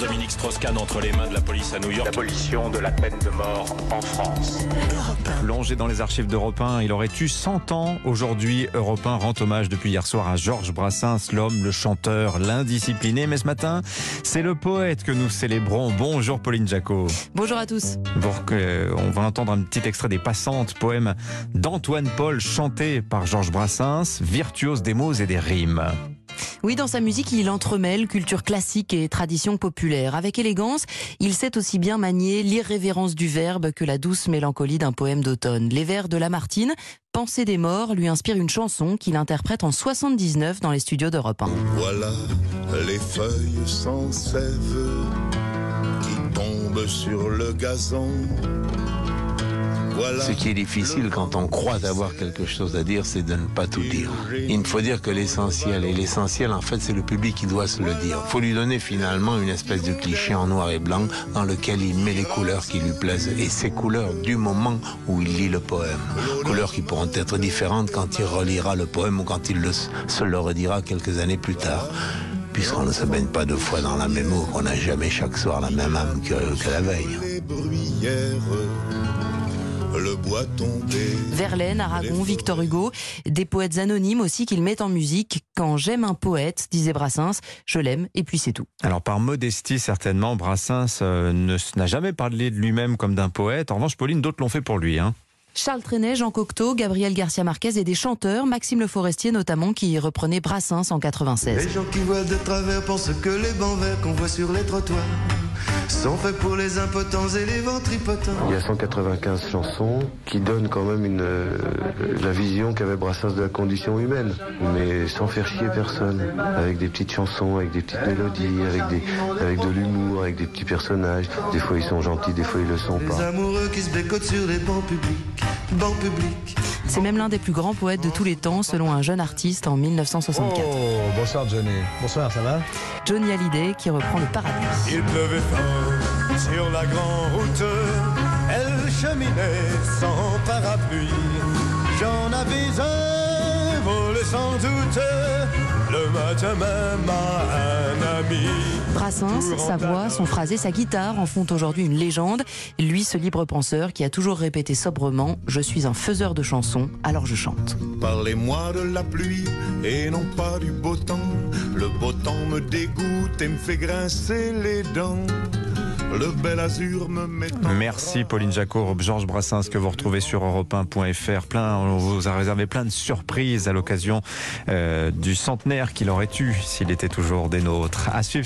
Dominique Strauss-Kahn entre les mains de la police à New York. L'abolition de la peine de mort en France. Plongé dans les archives d'Europe 1, il aurait eu 100 ans. Aujourd'hui, Europe 1 rend hommage depuis hier soir à Georges Brassens, l'homme, le chanteur, l'indiscipliné. Mais ce matin, c'est le poète que nous célébrons. Bonjour Pauline Jacot. Bonjour à tous. on va entendre un petit extrait des Passantes, poème d'Antoine Paul chanté par Georges Brassens, virtuose des mots et des rimes. Oui, dans sa musique, il entremêle culture classique et tradition populaire. Avec élégance, il sait aussi bien manier l'irrévérence du verbe que la douce mélancolie d'un poème d'automne. Les vers de Lamartine, Pensée des morts, lui inspirent une chanson qu'il interprète en 79 dans les studios d'Europe 1. Voilà les feuilles sans sève qui tombent sur le gazon. Ce qui est difficile quand on croit avoir quelque chose à dire, c'est de ne pas tout dire. Il faut dire que l'essentiel, et l'essentiel en fait c'est le public qui doit se le dire. Il faut lui donner finalement une espèce de cliché en noir et blanc dans lequel il met les couleurs qui lui plaisent. Et ces couleurs du moment où il lit le poème. Couleurs qui pourront être différentes quand il relira le poème ou quand il se le redira quelques années plus tard puisqu'on ne se baigne pas deux fois dans la même eau, qu'on n'a jamais chaque soir la même âme que, que la veille le bois tombé. Verlaine, Aragon, Victor Hugo, des poètes anonymes aussi qu'il met en musique. Quand j'aime un poète, disait Brassens, je l'aime et puis c'est tout. Alors par modestie certainement, Brassens euh, n'a jamais parlé de lui-même comme d'un poète. En revanche, Pauline, d'autres l'ont fait pour lui. Hein. Charles Trenet, Jean Cocteau, Gabriel Garcia Marquez et des chanteurs, Maxime Le Forestier notamment, qui reprenait Brassens en 96. Les gens qui voient de travers pensent que les bancs verts qu'on voit sur les trottoirs sont faits pour les impotents et les ventripotents. Il y a 195 chansons qui donnent quand même une, euh, la vision qu'avait Brassens de la condition humaine, mais sans faire chier personne, avec des petites chansons, avec des petites mélodies, avec, des, avec de l'humour, avec des petits personnages. Des fois ils sont gentils, des fois ils le sont pas. Les amoureux qui se bécotent sur les bancs publics, bancs publics. C'est même l'un des plus grands poètes de tous les temps, selon un jeune artiste en 1964. Oh, bonsoir Johnny. Bonsoir, ça va? Johnny Hallyday qui reprend le paradis. Il pleuvait fort sur la grande route. Elle cheminait sans parapluie. J'en avais un volé sans doute. Le matin même à un ami. Brassens, sa voix, son phrasé, sa guitare en font aujourd'hui une légende. Lui, ce libre penseur qui a toujours répété sobrement Je suis un faiseur de chansons, alors je chante. Parlez-moi de la pluie et non pas du beau temps. Le beau temps me dégoûte et me fait grincer les dents. Le bel azur me met Merci Pauline Jacob, Georges Brassens que vous retrouvez sur europe1.fr. Plein, on vous a réservé plein de surprises à l'occasion euh, du centenaire qu'il aurait eu s'il était toujours des nôtres. À suivre